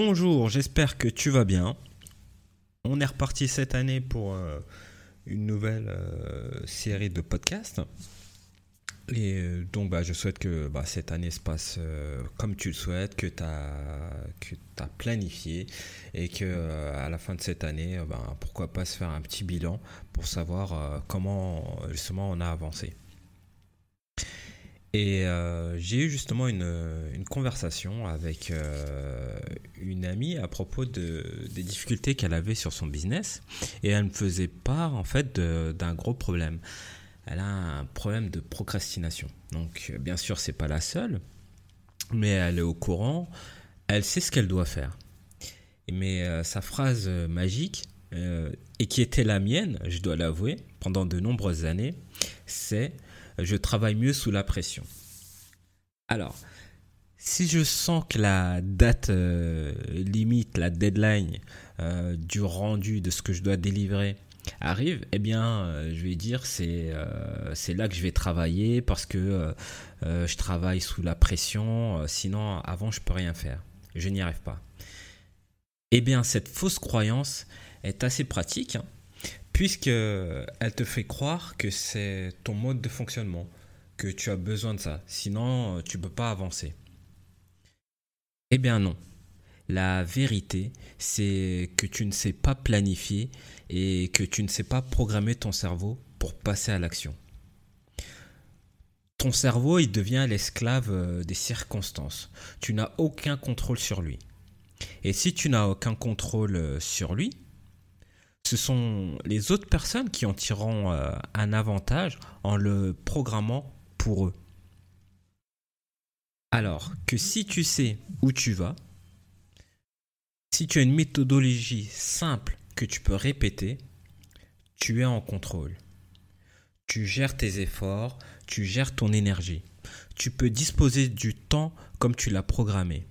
Bonjour, j'espère que tu vas bien. On est reparti cette année pour euh, une nouvelle euh, série de podcasts. Et euh, donc, bah, je souhaite que bah, cette année se passe comme tu le souhaites, que tu as, planifié et que à la fin de cette année, bah, pourquoi pas se faire un petit bilan pour savoir comment justement on a avancé. Et euh, j'ai eu justement une, une conversation avec euh, une amie à propos de, des difficultés qu'elle avait sur son business. Et elle me faisait part en fait d'un gros problème. Elle a un problème de procrastination. Donc bien sûr, c'est pas la seule, mais elle est au courant. Elle sait ce qu'elle doit faire. Mais euh, sa phrase magique, et qui était la mienne, je dois l'avouer, pendant de nombreuses années, c'est je travaille mieux sous la pression. Alors, si je sens que la date euh, limite, la deadline euh, du rendu de ce que je dois délivrer arrive, eh bien, euh, je vais dire c'est c'est là que je vais travailler parce que je travaille sous la pression. sinon, avant, je peux rien faire. Je n'y arrive pas. Eh bien, cette fausse croyance est assez pratique. Hein puisqu'elle te fait croire que c'est ton mode de fonctionnement, que tu as besoin de ça, sinon tu ne peux pas avancer. Eh bien non. La vérité, c'est que tu ne sais pas planifier et que tu ne sais pas programmer ton cerveau pour passer à l'action. Ton cerveau, il devient l'esclave euh, des circonstances. Tu n'as aucun contrôle sur lui. Et si tu n'as aucun contrôle euh, sur lui, ce sont les autres personnes qui en tireront euh, un avantage en le programmant pour eux. Alors que si tu sais où tu vas, si tu as une méthodologie simple que tu peux répéter, tu es en contrôle. Tu gères tes efforts, tu gères ton énergie. Tu peux disposer du temps comme tu l'as programmé.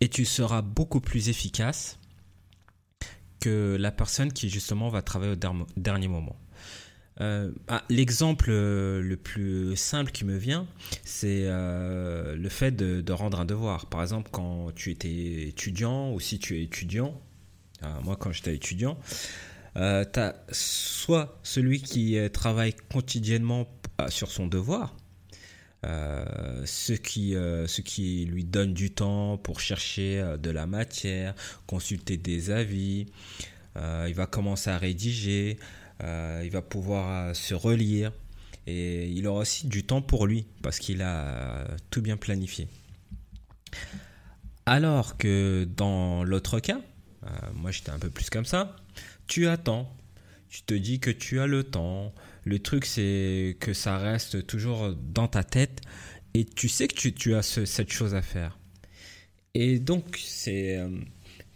Et tu seras beaucoup plus efficace que la personne qui justement va travailler au dernier moment. Euh, ah, l'exemple euh, le plus simple qui me vient, c'est euh, le fait de, rendre un devoir. Par exemple, quand tu étais étudiant ou si tu es étudiant, moi quand j'étais étudiant, tu as soit celui qui travaille quotidiennement sur son devoir, euh, ce, qui, euh, ce qui lui donne du temps pour chercher euh, de la matière, consulter des avis, il va commencer à rédiger, il va pouvoir se relire. Et il aura aussi du temps pour lui parce qu'il a tout bien planifié. Alors que dans l'autre cas, moi j'étais un peu plus comme ça, tu attends, tu te dis que tu as le temps, le truc, c'est que ça reste toujours dans ta tête et tu sais que tu, as cette chose à faire. Et donc, c'est, euh,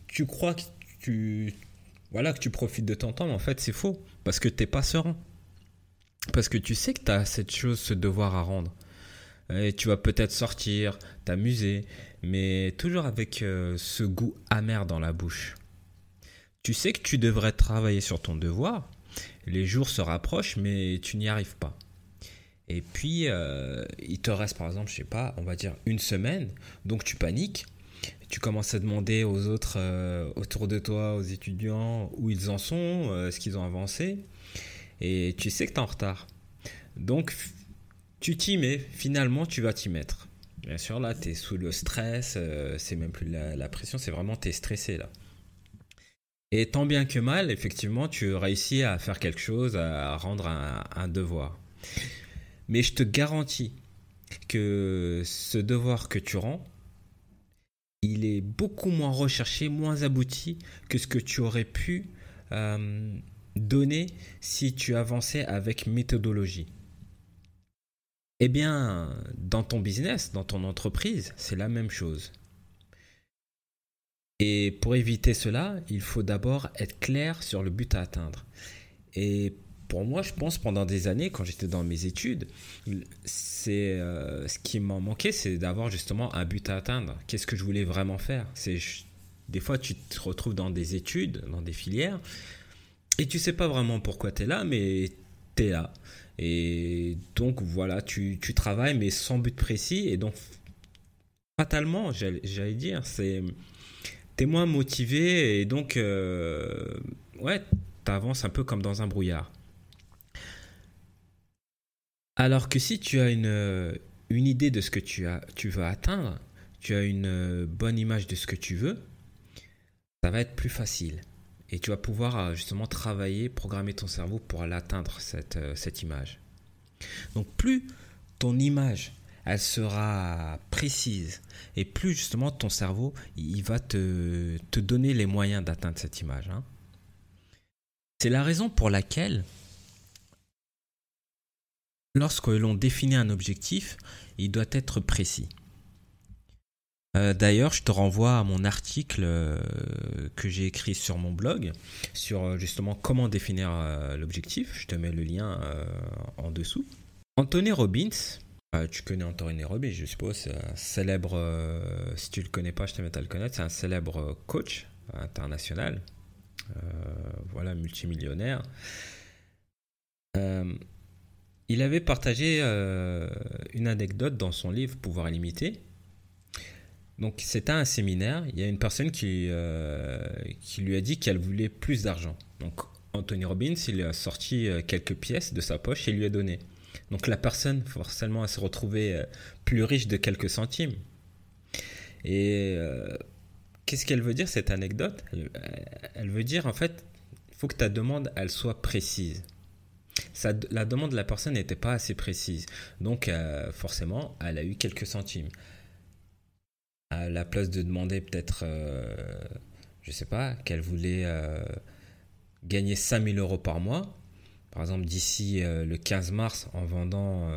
tu crois que tu, voilà, que tu profites de ton temps, mais en fait, c'est faux parce que tu n'es pas serein. Parce que tu sais que tu as cette chose, ce devoir à rendre. Et tu vas peut-être sortir, t'amuser, mais toujours avec euh, ce goût amer dans la bouche. Tu sais que tu devrais travailler sur ton devoir, les jours se rapprochent, mais tu n'y arrives pas. Et puis, euh, il te reste par exemple, je sais pas, on va dire une semaine, donc tu paniques, tu commences à demander aux autres euh, autour de toi, aux étudiants, où ils en sont, euh, ce qu'ils ont avancé, et tu sais que tu es en retard. Donc, tu t'y mets, finalement, tu vas t'y mettre. Bien sûr, là, tu es sous le stress, c'est même plus la, la pression, c'est vraiment, tu es stressé là. Et tant bien que mal, effectivement, tu réussis à faire quelque chose, à rendre un, devoir. Mais je te garantis que ce devoir que tu rends, il est beaucoup moins recherché, moins abouti que ce que tu aurais pu euh, donner si tu avançais avec méthodologie. Eh bien, dans ton business, dans ton entreprise, c'est la même chose. Et pour éviter cela, il faut d'abord être clair sur le but à atteindre. Et pour moi, je pense pendant des années, quand j'étais dans mes études, c'est euh, ce qui m'en manquait, c'est d'avoir justement un but à atteindre. Qu'est-ce que je voulais vraiment faire? C'est des fois tu te retrouves dans des études, dans des filières, et tu sais pas vraiment pourquoi tu es là, mais tu es là. Et donc voilà, tu, tu travailles mais sans but précis, et donc fatalement, j'allais dire, c'est tu es moins motivé et donc, ouais, tu avances un peu comme dans un brouillard. Alors que si tu as une, une idée de ce que tu, as, tu veux atteindre, tu as une bonne image de ce que tu veux, ça va être plus facile. Et tu vas pouvoir euh, justement travailler, programmer ton cerveau pour l'atteindre, cette, euh, cette image. Donc plus ton image, elle sera précise, et plus justement ton cerveau, il va te, donner les moyens d'atteindre cette image. Hein. C'est la raison pour laquelle, lorsque l'on définit un objectif, il doit être précis. Euh, d'ailleurs, je te renvoie à mon article euh, que j'ai écrit sur mon blog sur euh, justement comment définir l'objectif. Je te mets le lien en dessous. Anthony Robbins, tu connais Anthony Robbins, je suppose, c'est un célèbre, si tu le connais pas, je te mets à le connaître, c'est un célèbre coach international, voilà, multimillionnaire. il avait partagé une anecdote dans son livre Pouvoir illimité donc c'était un séminaire, il y a une personne qui, euh, qui lui a dit qu'elle voulait plus d'argent. Donc Anthony Robbins, il a sorti euh, quelques pièces de sa poche et lui a donné. Donc la personne, forcément, elle s'est retrouvée euh, plus riche de quelques centimes. Et qu'est-ce qu'elle veut dire cette anecdote? Elle, veut dire en fait, il faut que ta demande, elle soit précise. la demande de la personne n'était pas assez précise. Donc forcément, elle a eu quelques centimes à la place de demander peut-être, euh, je sais pas, qu'elle voulait euh, gagner 5000 euros par mois, par exemple d'ici euh, le 15 mars en vendant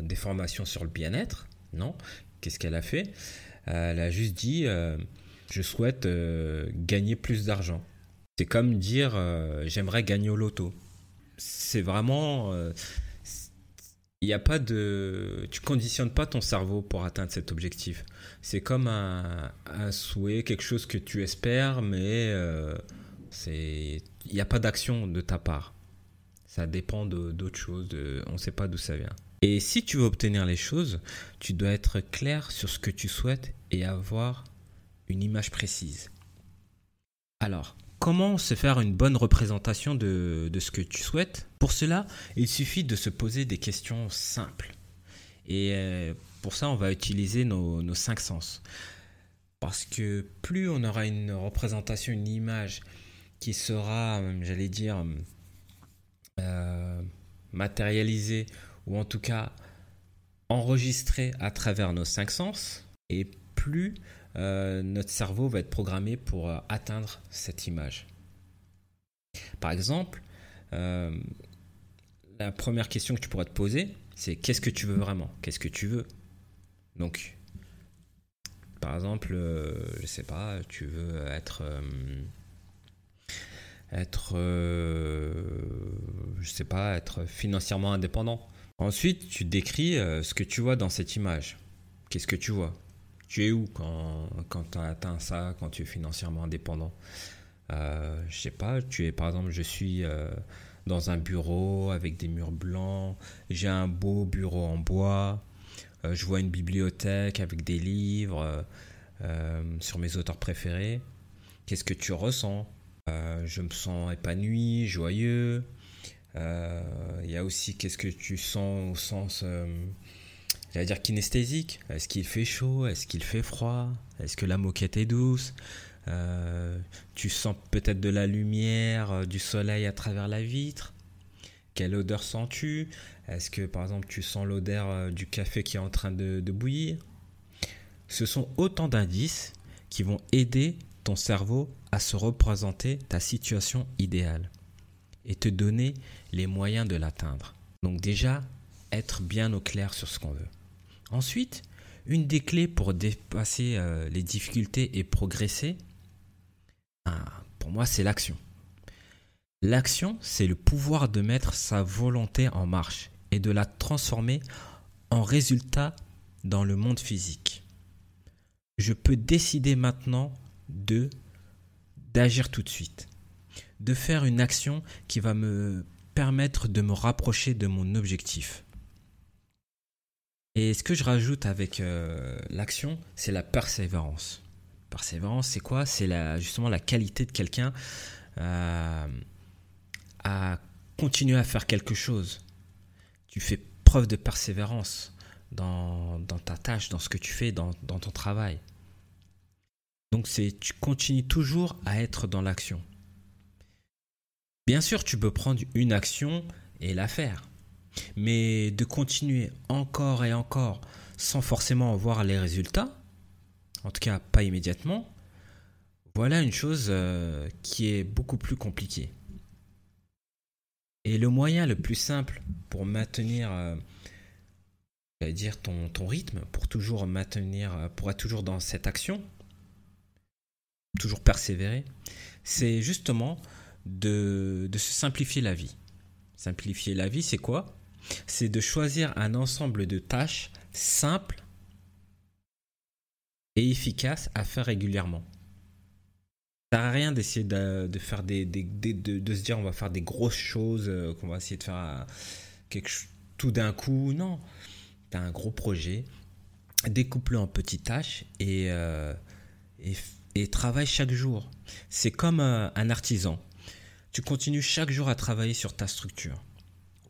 des formations sur le bien-être, non Qu'est-ce qu'elle a fait? Elle a juste dit, je souhaite gagner plus d'argent. C'est comme dire, j'aimerais gagner au loto. C'est vraiment il n'y a pas de. Tu conditionnes pas ton cerveau pour atteindre cet objectif. C'est comme un, souhait, quelque chose que tu espères, mais euh, il n'y a pas d'action de ta part. Ça dépend d'autres choses, on ne sait pas d'où ça vient. Et si tu veux obtenir les choses, tu dois être clair sur ce que tu souhaites et avoir une image précise. Alors, Comment se faire une bonne représentation de, ce que tu souhaites? Pour cela, il suffit de se poser des questions simples. Et euh, pour ça, on va utiliser nos, cinq sens. Parce que plus on aura une représentation, une image qui sera, j'allais dire, euh, matérialisée ou en tout cas enregistrée à travers nos cinq sens, et plus euh, notre cerveau va être programmé pour euh, atteindre cette image. Par exemple, euh, la première question que tu pourrais te poser, c'est qu'est-ce que tu veux vraiment? Qu'est-ce que tu veux? Donc, par exemple, je sais pas, tu veux être être je sais pas être financièrement indépendant. Ensuite, tu décris ce que tu vois dans cette image. Qu'est-ce que tu vois? Tu es où quand, quand tu as atteint ça, quand tu es financièrement indépendant? Euh, Je sais pas, tu es par exemple, je suis euh, dans un bureau avec des murs blancs, j'ai un beau bureau en bois, euh, je vois une bibliothèque avec des livres euh, sur mes auteurs préférés. Qu'est-ce que tu ressens? Je me sens épanoui, joyeux. Il y a aussi qu'est-ce que tu sens au sens J'allais dire kinesthésique? Est-ce qu'il fait chaud? Est-ce qu'il fait froid? Est-ce que la moquette est douce? Euh, Tu sens peut-être de la lumière, euh, du soleil à travers la vitre? Quelle odeur sens-tu? Est-ce que par exemple tu sens l'odeur euh, du café qui est en train de bouillir? Ce sont autant d'indices qui vont aider ton cerveau à se représenter ta situation idéale et te donner les moyens de l'atteindre. Donc déjà, être bien au clair sur ce qu'on veut. Ensuite, une des clés pour dépasser euh, les difficultés et progresser, ben, pour moi, c'est l'action. L'action, c'est le pouvoir de mettre sa volonté en marche et de la transformer en résultat dans le monde physique. Je peux décider maintenant de d'agir tout de suite, de faire une action qui va me permettre de me rapprocher de mon objectif. Et ce que je rajoute avec euh, l'action, c'est la persévérance. Persévérance, c'est quoi? C'est la, justement la qualité de quelqu'un à continuer à faire quelque chose. Tu fais preuve de persévérance dans, ta tâche, dans ce que tu fais, dans ton travail. Donc c'est tu continues toujours à être dans l'action. Bien sûr, tu peux prendre une action et la faire. Mais de continuer encore et encore sans forcément voir les résultats, en tout cas pas immédiatement, voilà une chose euh, qui est beaucoup plus compliquée. Et le moyen le plus simple pour maintenir, euh, dire ton, ton, rythme, pour toujours maintenir, euh, pour être toujours dans cette action, toujours persévérer, c'est justement de, de se simplifier la vie. Simplifier la vie, c'est quoi? C'est de choisir un ensemble de tâches simples et efficaces à faire régulièrement. Ça sert à rien d'essayer de, de, faire des, de, de, se dire on va faire des grosses choses, euh, qu'on va essayer de faire euh, quelque, tout d'un coup. Non, tu as un gros projet, découpe-le en petites tâches et, euh, et, et, travaille chaque jour. C'est comme un, un, artisan. Tu continues chaque jour à travailler sur ta structure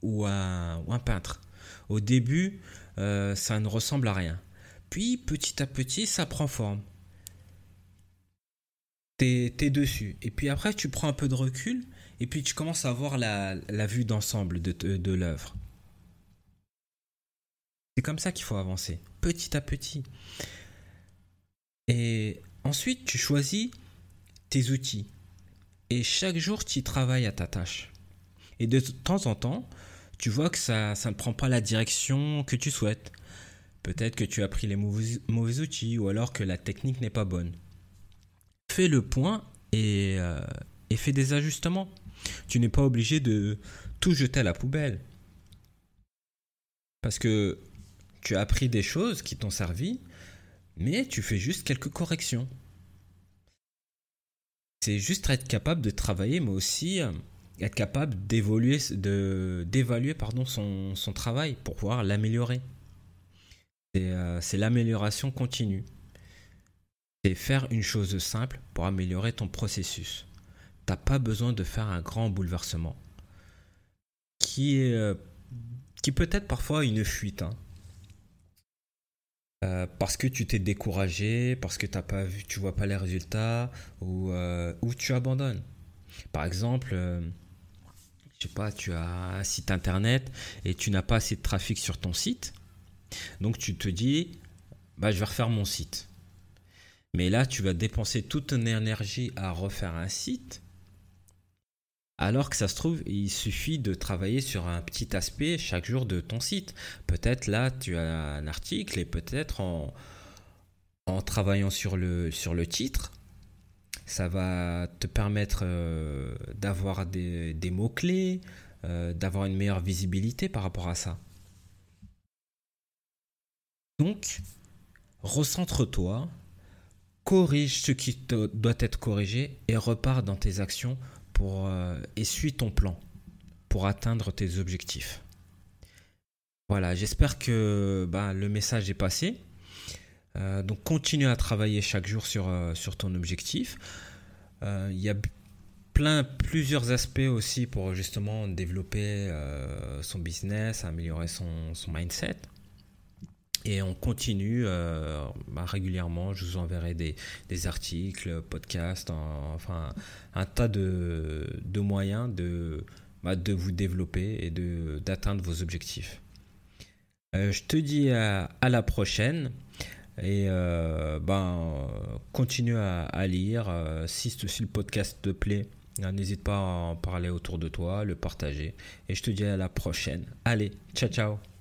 ou ou un peintre. Au début, euh, ça ne ressemble à rien. Puis petit à petit, ça prend forme t'es dessus. Et puis après, tu prends un peu de recul et puis tu commences à voir la, vue d'ensemble de, de, l'œuvre. C'est comme ça qu'il faut avancer, petit à petit. Et ensuite, tu choisis tes outils. Et chaque jour, tu travailles à ta tâche. Et de temps en temps, tu vois que ça, ne prend pas la direction que tu souhaites. Peut-être que tu as pris les mauvais outils ou alors que la technique n'est pas bonne fais le point euh, et, fais des ajustements. Tu n'es pas obligé de tout jeter à la poubelle. Parce que tu as appris des choses qui t'ont servi, mais tu fais juste quelques corrections. C'est juste être capable de travailler, mais aussi euh, être capable d'évoluer, de, d'évaluer pardon, son, travail pour pouvoir l'améliorer. C'est, euh, c'est l'amélioration continue c'est faire une chose simple pour améliorer ton processus. T'as pas besoin de faire un grand bouleversement. Qui euh, qui peut être parfois une fuite. Hein. Euh, parce que tu t'es découragé, parce que t'as pas vu, tu vois pas les résultats, ou, euh, tu abandonnes. Par exemple, je sais pas, tu as un site internet et tu n'as pas assez de trafic sur ton site, donc tu te dis, bah je vais refaire mon site. Mais là, tu vas dépenser toute ton énergie à refaire un site. Alors que ça se trouve, il suffit de travailler sur un petit aspect chaque jour de ton site. Peut-être là, tu as un article et peut-être en, travaillant sur le, titre, ça va te permettre euh, d'avoir des, des mots-clés, euh, d'avoir une meilleure visibilité par rapport à ça. Donc, recentre-toi corrige ce qui doit être corrigé et repars dans tes actions pour euh, ton plan pour atteindre tes objectifs. Voilà, j'espère que bah, le message est passé. Euh, donc continue à travailler chaque jour sur, euh, sur ton objectif. Il y a plein, plusieurs aspects aussi pour justement développer son business, améliorer son mindset. Et on continue euh, bah, régulièrement, je vous enverrai des, articles, podcasts, enfin un tas de, de moyens de, bah, de vous développer et d'atteindre vos objectifs. Euh, je te dis à, la prochaine et euh, ben, continue à, lire. Si, si, le podcast te plaît, n'hésite pas à en parler autour de toi, le partager. Et je te dis à la prochaine. Allez, ciao ciao